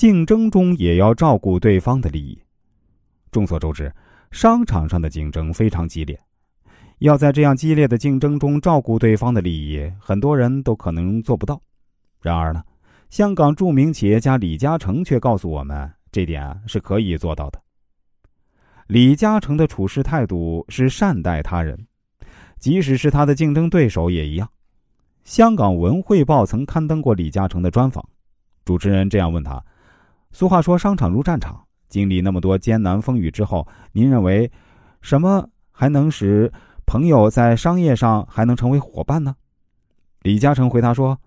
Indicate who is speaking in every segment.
Speaker 1: 竞争中也要照顾对方的利益。众所周知，商场上的竞争非常激烈，要在这样激烈的竞争中照顾对方的利益，很多人都可能做不到。然而呢，香港著名企业家李嘉诚却告诉我们，这点是可以做到的。李嘉诚的处事态度是善待他人，即使是他的竞争对手也一样。香港文汇报曾刊登过李嘉诚的专访，主持人这样问他：“俗话说，商场如战场。”经历那么多艰难风雨之后，您认为什么还能使朋友在商业上还能成为伙伴呢？李嘉诚回答说：“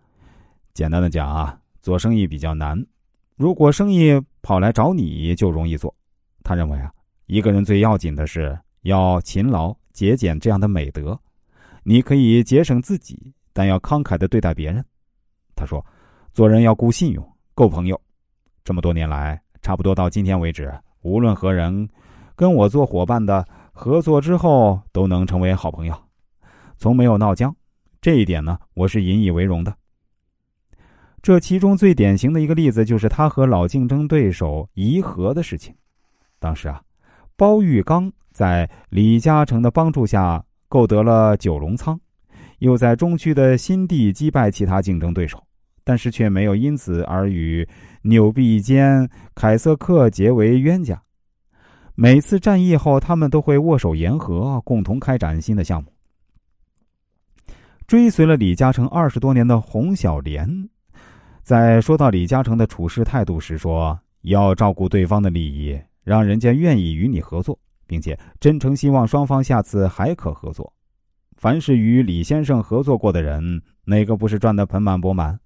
Speaker 1: 简单的讲啊，做生意比较难。如果生意跑来找你就容易做。他认为啊，一个人最要紧的是要勤劳节俭这样的美德。你可以节省自己，但要慷慨的对待别人。他说，做人要顾信用，够朋友。这么多年来。”差不多到今天为止，无论何人跟我做伙伴的合作之后，都能成为好朋友，从没有闹僵。这一点呢，我是引以为荣的。这其中最典型的一个例子，就是他和老竞争对手怡和的事情。当时啊，包玉刚在李嘉诚的帮助下购得了九龙仓，又在中区的新地击败其他竞争对手。但是却没有因此而与纽币坚、凯瑟克结为冤家。每次战役后，他们都会握手言和，共同开展新的项目。追随了李嘉诚二十多年的洪小莲，在说到李嘉诚的处事态度时说：“要照顾对方的利益，让人家愿意与你合作，并且真诚希望双方下次还可合作。凡是与李先生合作过的人，哪个不是赚得盆满钵满？”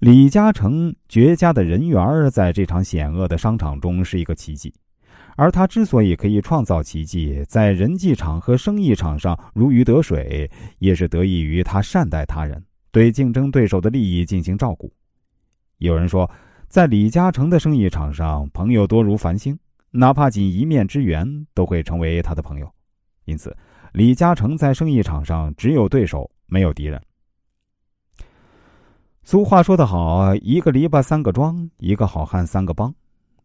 Speaker 1: 李嘉诚绝佳的人缘在这场险恶的商场中是一个奇迹，而他之所以可以创造奇迹，在人际场和生意场上如鱼得水，也是得益于他善待他人，对竞争对手的利益进行照顾。有人说，在李嘉诚的生意场上，朋友多如繁星，哪怕仅一面之缘都会成为他的朋友。因此，李嘉诚在生意场上只有对手，没有敌人。俗话说得好，一个篱笆三个桩，一个好汉三个帮。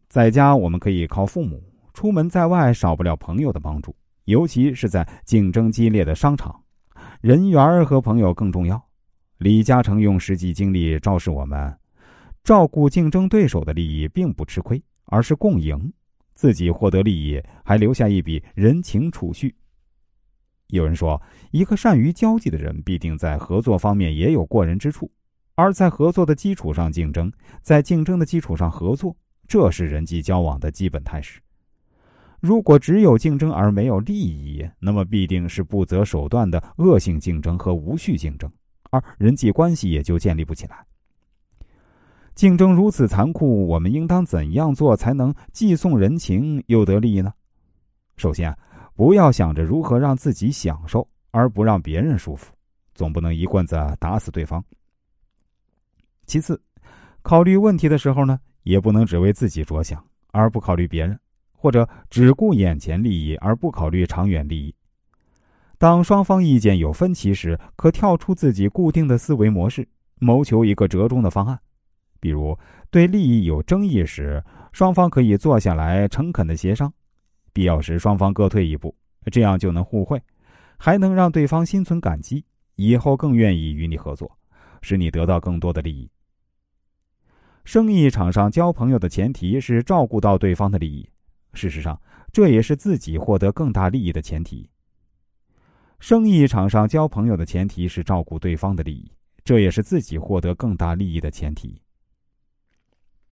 Speaker 1: 在家我们可以靠父母，出门在外少不了朋友的帮助，尤其是在竞争激烈的商场，人缘和朋友更重要。李嘉诚用实际经历昭示我们：照顾竞争对手的利益并不吃亏，而是共赢，自己获得利益，还留下一笔人情储蓄。有人说，一个善于交际的人，必定在合作方面也有过人之处。而在合作的基础上竞争，在竞争的基础上合作，这是人际交往的基本态势。如果只有竞争而没有利益，那么必定是不择手段的恶性竞争和无序竞争，而人际关系也就建立不起来。竞争如此残酷，我们应当怎样做才能既送人情又得利益呢？首先，不要想着如何让自己享受，而不让别人舒服，总不能一棍子打死对方。其次，考虑问题的时候呢，也不能只为自己着想而不考虑别人，或者只顾眼前利益而不考虑长远利益。当双方意见有分歧时，可跳出自己固定的思维模式，谋求一个折中的方案。比如，对利益有争议时，双方可以坐下来诚恳的协商，必要时双方各退一步，这样就能互惠，还能让对方心存感激，以后更愿意与你合作，使你得到更多的利益。生意场上交朋友的前提是照顾到对方的利益，事实上，这也是自己获得更大利益的前提。生意场上交朋友的前提是照顾对方的利益，这也是自己获得更大利益的前提。